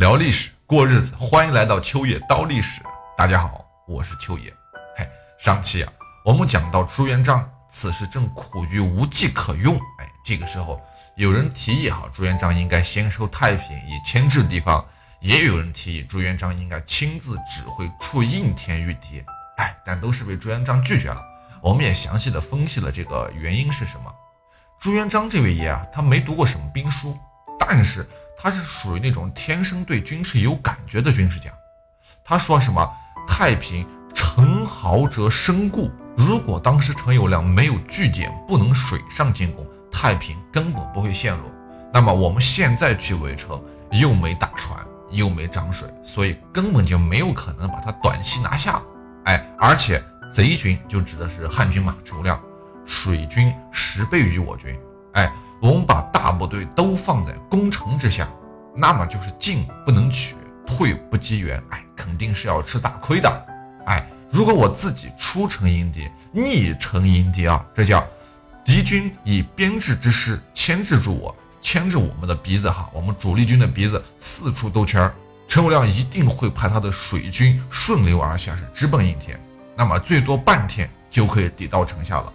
聊历史，过日子，欢迎来到秋野刀历史。大家好，我是秋野。嘿，上期啊，我们讲到朱元璋此时正苦于无计可用，哎，这个时候有人提议哈，朱元璋应该先收太平以牵制地方，也有人提议朱元璋应该亲自指挥出应天御敌，哎，但都是被朱元璋拒绝了。我们也详细的分析了这个原因是什么。朱元璋这位爷啊，他没读过什么兵书，但是。他是属于那种天生对军事有感觉的军事家。他说什么“太平城壕则深固”，如果当时陈友谅没有据点，不能水上进攻，太平根本不会陷落。那么我们现在去围城，又没大船，又没涨水，所以根本就没有可能把它短期拿下。哎，而且贼军就指的是汉军嘛，陈友谅，水军十倍于我军。哎。我们把大部队都放在攻城之下，那么就是进不能取，退不击援，哎，肯定是要吃大亏的。哎，如果我自己出城迎敌，逆城迎敌啊，这叫敌军以编制之势牵制住我，牵制我们的鼻子哈，我们主力军的鼻子四处兜圈儿，陈友谅一定会派他的水军顺流而下，是直奔应天，那么最多半天就可以抵到城下了。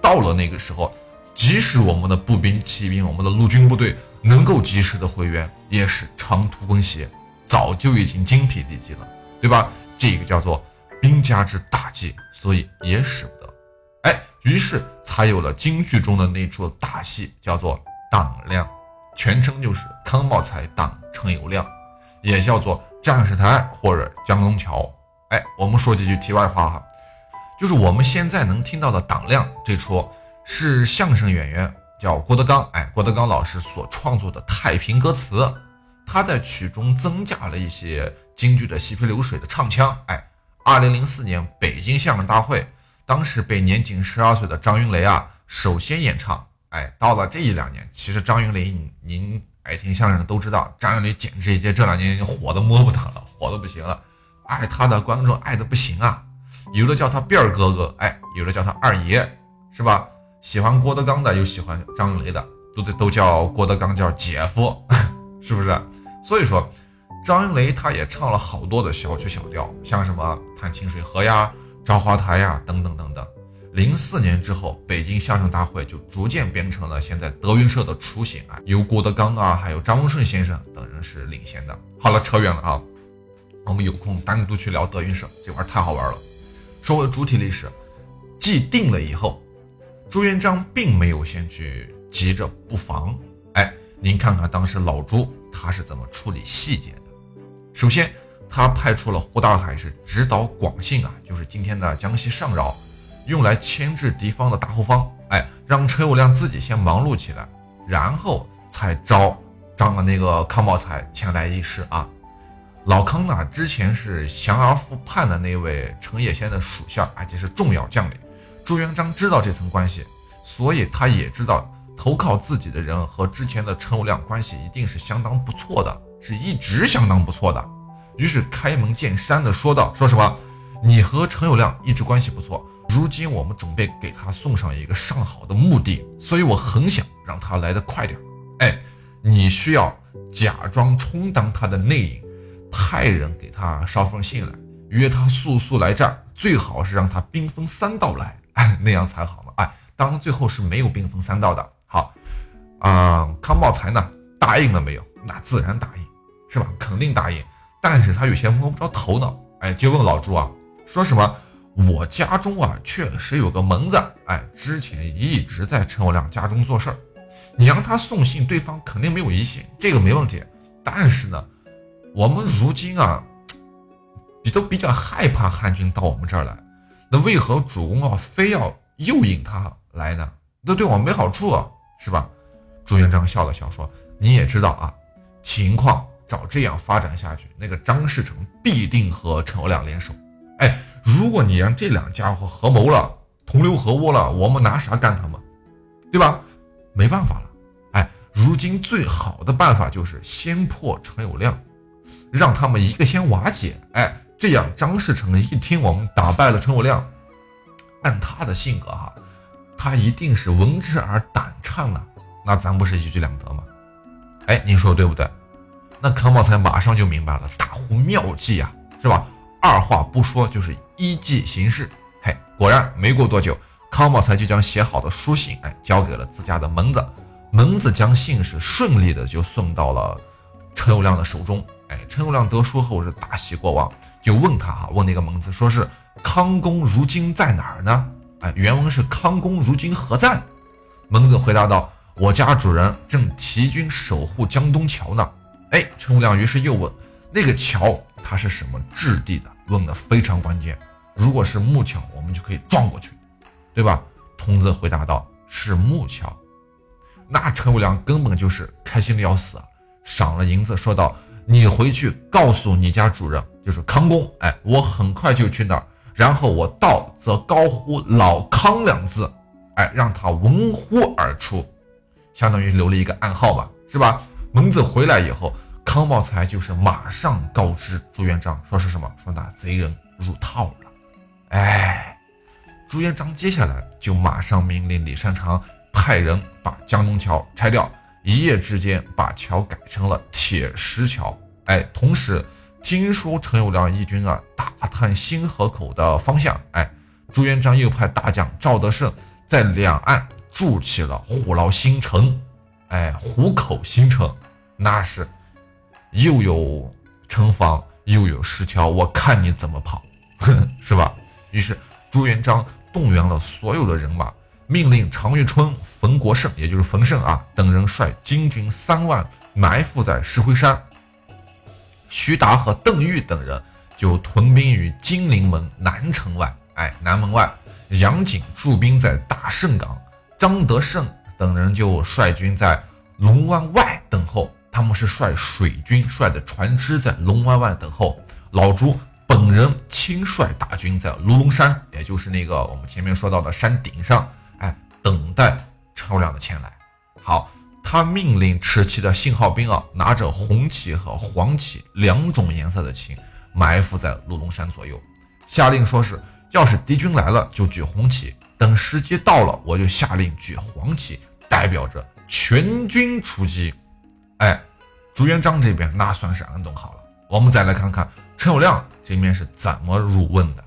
到了那个时候。即使我们的步兵、骑兵、我们的陆军部队能够及时的回援，也是长途奔袭，早就已经精疲力尽了，对吧？这个叫做兵家之大忌，所以也使不得。哎，于是才有了京剧中的那出大戏，叫做党亮，全称就是康茂才党陈友谅，也叫做战士台或者江东桥。哎，我们说几句题外话哈，就是我们现在能听到的党亮这出。是相声演员叫郭德纲，哎，郭德纲老师所创作的《太平歌词》，他在曲中增加了一些京剧的细皮流水的唱腔，哎，二零零四年北京相声大会，当时被年仅十二岁的张云雷啊首先演唱，哎，到了这一两年，其实张云雷您爱听相声的都知道，张云雷简直已经这两年火的摸不得了，火的不行了，爱他的观众爱的不行啊，有的叫他辫儿哥哥，哎，有的叫他二爷，是吧？喜欢郭德纲的，又喜欢张云雷的，都都叫郭德纲叫姐夫，是不是？所以说，张云雷他也唱了好多的小曲小调，像什么《探清水河》呀、《朝花台》呀等等等等。零四年之后，北京相声大会就逐渐变成了现在德云社的雏形啊，由郭德纲啊，还有张文顺先生等人是领先的。好了，扯远了啊，我们有空单独去聊德云社，这玩意儿太好玩了。说回主体历史，既定了以后。朱元璋并没有先去急着布防，哎，您看看当时老朱他是怎么处理细节的。首先，他派出了胡大海是直捣广信啊，就是今天的江西上饶，用来牵制敌方的大后方，哎，让陈友谅自己先忙碌起来，然后才招张的那个康茂才前来议事啊。老康呢，之前是降而复叛的那位程野先的属下，而且是重要将领。朱元璋知道这层关系，所以他也知道投靠自己的人和之前的陈友谅关系一定是相当不错的，是一直相当不错的。于是开门见山的说道：“说什么？你和陈友谅一直关系不错，如今我们准备给他送上一个上好的墓地，所以我很想让他来得快点。哎，你需要假装充当他的内应，派人给他捎封信来，约他速速来战，最好是让他兵分三道来。”哎，那样才好呢！哎，当然最后是没有兵分三道的。好，啊，康茂才呢答应了没有？那自然答应，是吧？肯定答应。但是他有些摸不着头脑。哎，就问老朱啊，说什么？我家中啊确实有个门子，哎，之前一直在陈友谅家中做事儿。你让他送信，对方肯定没有疑心，这个没问题。但是呢，我们如今啊，比都比较害怕汉军到我们这儿来。那为何主公要非要诱引他来呢？那对我没好处啊，是吧？朱元璋笑了笑说：“你也知道啊，情况照这样发展下去，那个张士诚必定和陈友谅联手。哎，如果你让这两家伙合谋了，同流合污了，我们拿啥干他们？对吧？没办法了。哎，如今最好的办法就是先破陈友谅，让他们一个先瓦解。哎。”这样，张士诚一听我们打败了陈友谅，按他的性格哈，他一定是闻之而胆颤了。那咱不是一举两得吗？哎，您说对不对？那康茂才马上就明白了，大呼妙计呀，是吧？二话不说就是依计行事。嘿，果然没过多久，康茂才就将写好的书信哎交给了自家的门子，门子将信是顺利的就送到了陈友谅的手中。哎，陈友谅得书后是大喜过望，就问他哈，问那个蒙子说是康公如今在哪儿呢？哎，原文是康公如今何在？蒙子回答道：“我家主人正提军守护江东桥呢。”哎，陈友谅于是又问：“那个桥它是什么质地的？”问的非常关键。如果是木桥，我们就可以撞过去，对吧？童子回答道：“是木桥。”那陈友谅根本就是开心的要死，赏了银子，说道：“你回去告诉你家主人，就是康公，哎，我很快就去那儿，然后我到则高呼‘老康’两字。”哎，让他闻呼而出，相当于留了一个暗号吧，是吧？蒙子回来以后，康茂才就是马上告知朱元璋，说是什么？说那贼人入套了。哎，朱元璋接下来就马上命令李善长派人把江东桥拆掉，一夜之间把桥改成了铁石桥。哎，同时听说陈友谅义军啊打探新河口的方向，哎，朱元璋又派大将赵德胜。在两岸筑起了虎牢新城，哎，虎口新城，那是又有城防又有石桥，我看你怎么跑，是吧？于是朱元璋动员了所有的人马，命令常遇春、冯国胜，也就是冯胜啊等人率金军三万埋伏在石灰山，徐达和邓玉等人就屯兵于金陵门南城外，哎，南门外。杨景驻兵在大胜港，张德胜等人就率军在龙湾外等候。他们是率水军，率的船只在龙湾外等候。老朱本人亲率大军在卢龙山，也就是那个我们前面说到的山顶上，哎，等待陈友谅的前来。好，他命令持旗的信号兵啊，拿着红旗和黄旗两种颜色的旗，埋伏在鹿龙山左右，下令说是。要是敌军来了，就举红旗；等时机到了，我就下令举黄旗，代表着全军出击。哎，朱元璋这边那算是安顿好了。我们再来看看陈友谅这边是怎么入瓮的。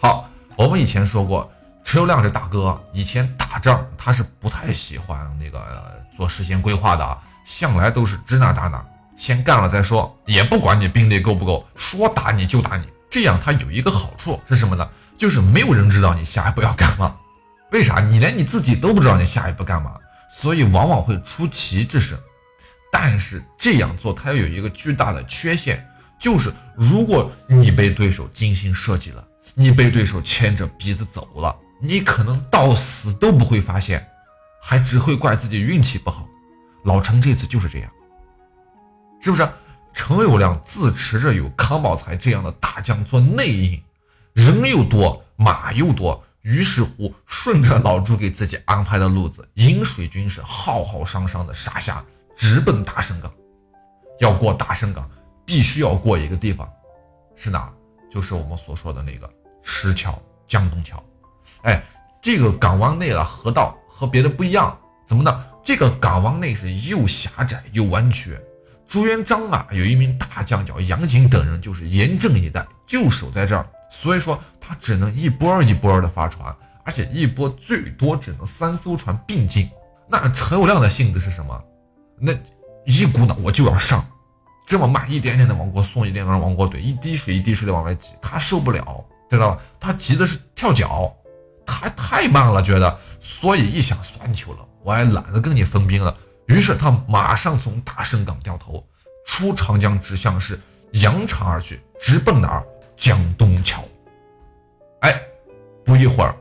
好，我们以前说过，车友谅这大哥以前打仗他是不太喜欢那个做事先规划的，向来都是指哪打哪，先干了再说，也不管你兵力够不够，说打你就打你。这样他有一个好处是什么呢？就是没有人知道你下一步要干嘛，为啥？你连你自己都不知道你下一步干嘛，所以往往会出奇制胜。但是这样做它又有一个巨大的缺陷，就是如果你被对手精心设计了，你被对手牵着鼻子走了，你可能到死都不会发现，还只会怪自己运气不好。老陈这次就是这样，是不是？陈友谅自持着有康宝才这样的大将做内应。人又多，马又多，于是乎顺着老朱给自己安排的路子，引水军是浩浩汤汤的杀下，直奔大胜港。要过大胜港，必须要过一个地方，是哪？就是我们所说的那个石桥——江东桥。哎，这个港湾内的河道和别的不一样，怎么呢？这个港湾内是又狭窄又弯曲。朱元璋啊，有一名大将叫杨景等人，就是严阵以待，就守在这儿。所以说他只能一波一波的发船，而且一波最多只能三艘船并进。那陈友谅的性子是什么？那一股脑我就要上，这么慢，一点点的往过送，一点点往过怼，一滴水一滴水的往外挤，他受不了，知道吧？他急的是跳脚，他太慢了，觉得，所以一想算球了，我也懒得跟你分兵了。于是他马上从大胜港掉头，出长江，直向是扬长而去，直奔哪儿？江东桥，哎，不一会儿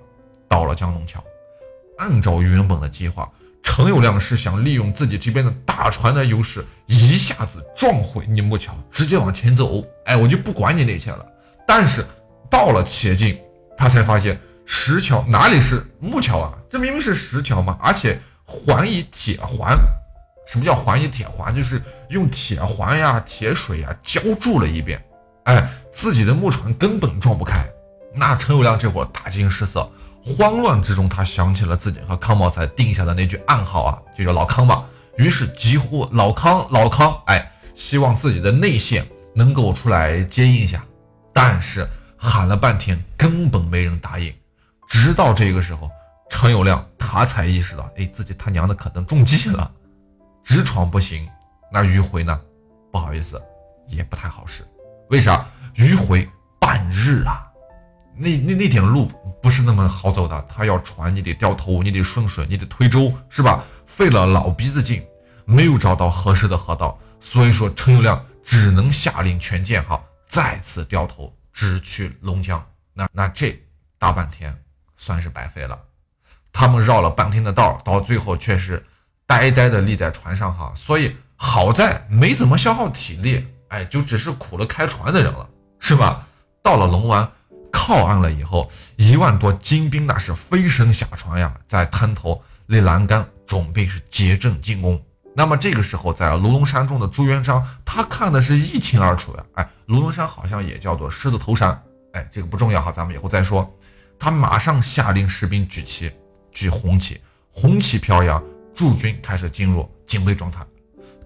到了江东桥。按照原本的计划，陈友谅是想利用自己这边的大船的优势，一下子撞毁尼木桥，直接往前走。哎，我就不管你那些了。但是到了且进，他才发现石桥哪里是木桥啊？这明明是石桥嘛！而且环以铁环，什么叫环以铁环？就是用铁环呀、铁水呀浇筑了一遍。哎，自己的木船根本撞不开。那陈友谅这会儿大惊失色，慌乱之中，他想起了自己和康茂才定下的那句暗号啊，就叫老康嘛。于是急呼老康，老康！哎，希望自己的内线能够出来接应一下。但是喊了半天，根本没人答应。直到这个时候，陈友谅他才意识到，哎，自己他娘的可能中计了，直闯不行。那迂回呢？不好意思，也不太好使。为啥？迂回半日啊，那那那点路不是那么好走的。他要船，你得掉头，你得顺水，你得推舟，是吧？费了老鼻子劲，没有找到合适的河道，所以说陈友谅只能下令全舰哈再次掉头直去龙江。那那这大半天算是白费了。他们绕了半天的道，到最后却是呆呆的立在船上哈。所以。好在没怎么消耗体力，哎，就只是苦了开船的人了，是吧？到了龙湾靠岸了以后，一万多精兵那是飞身下船呀，在滩头立栏杆，准备是结阵进攻。那么这个时候，在卢龙山中的朱元璋，他看的是一清二楚呀。哎，卢龙山好像也叫做狮子头山，哎，这个不重要哈，咱们以后再说。他马上下令士兵举旗，举红旗，红旗飘扬，驻军开始进入警备状态。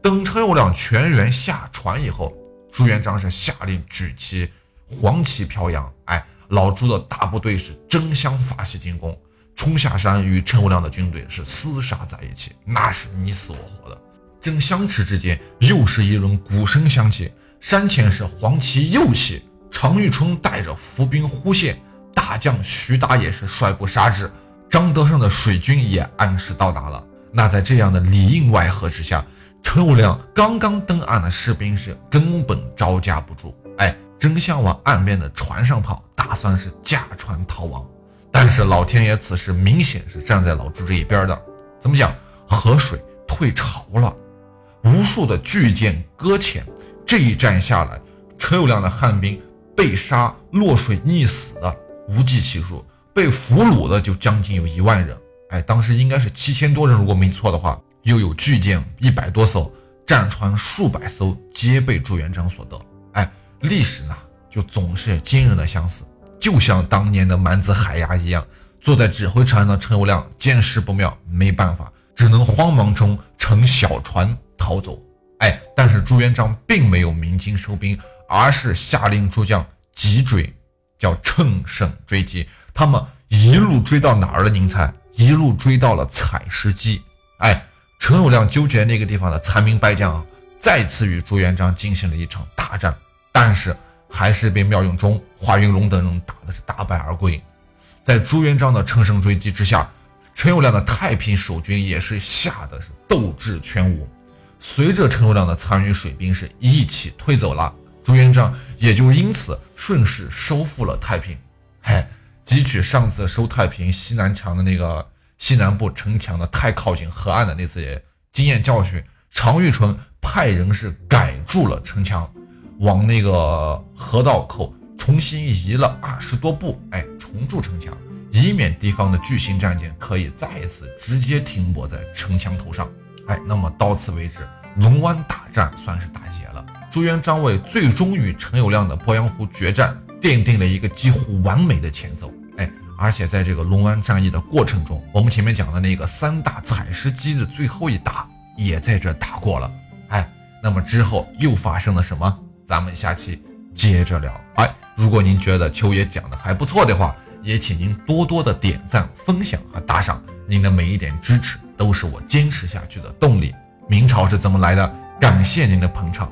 等陈友谅全员下船以后，朱元璋是下令举旗，黄旗飘扬。哎，老朱的大部队是争相发起进攻，冲下山与陈友谅的军队是厮杀在一起，那是你死我活的。正相持之间，又是一轮鼓声响起，山前是黄旗又起，常遇春带着伏兵忽现，大将徐达也是率部杀至，张德胜的水军也按时到达了。那在这样的里应外合之下。陈友谅刚刚登岸的士兵是根本招架不住，哎，争相往岸边的船上跑，打算是驾船逃亡。但是老天爷此时明显是站在老朱这一边的。怎么讲？河水退潮了，无数的巨舰搁浅。这一战下来，陈友谅的汉兵被杀、落水溺死的无计其数，被俘虏的就将近有一万人。哎，当时应该是七千多人，如果没错的话。又有巨舰一百多艘，战船数百艘，皆被朱元璋所得。哎，历史呢，就总是惊人的相似，就像当年的蛮子海牙一样。坐在指挥船上的陈友谅见势不妙，没办法，只能慌忙中乘小船逃走。哎，但是朱元璋并没有鸣金收兵，而是下令诸将急追，叫乘胜追击。他们一路追到哪儿了？您猜？一路追到了采石矶。哎。陈友谅纠结那个地方的残兵败将，啊再次与朱元璋进行了一场大战，但是还是被苗永忠、华云龙等人打的是大败而归。在朱元璋的乘胜追击之下，陈友谅的太平守军也是吓得是斗志全无。随着陈友谅的残余水兵是一起退走了，朱元璋也就因此顺势收复了太平。嘿，汲取上次收太平西南墙的那个。西南部城墙的太靠近河岸的那次经验教训，常遇春派人是改筑了城墙，往那个河道口重新移了二十多步，哎，重筑城墙，以免敌方的巨型战舰可以再一次直接停泊在城墙头上。哎，那么到此为止，龙湾大战算是打结。朱元璋为最终与陈友谅的鄱阳湖决战奠定了一个几乎完美的前奏。哎而且在这个龙湾战役的过程中，我们前面讲的那个三大采石矶的最后一打也在这打过了。哎，那么之后又发生了什么？咱们下期接着聊。哎，如果您觉得秋爷讲的还不错的话，也请您多多的点赞、分享和打赏。您的每一点支持都是我坚持下去的动力。明朝是怎么来的？感谢您的捧场，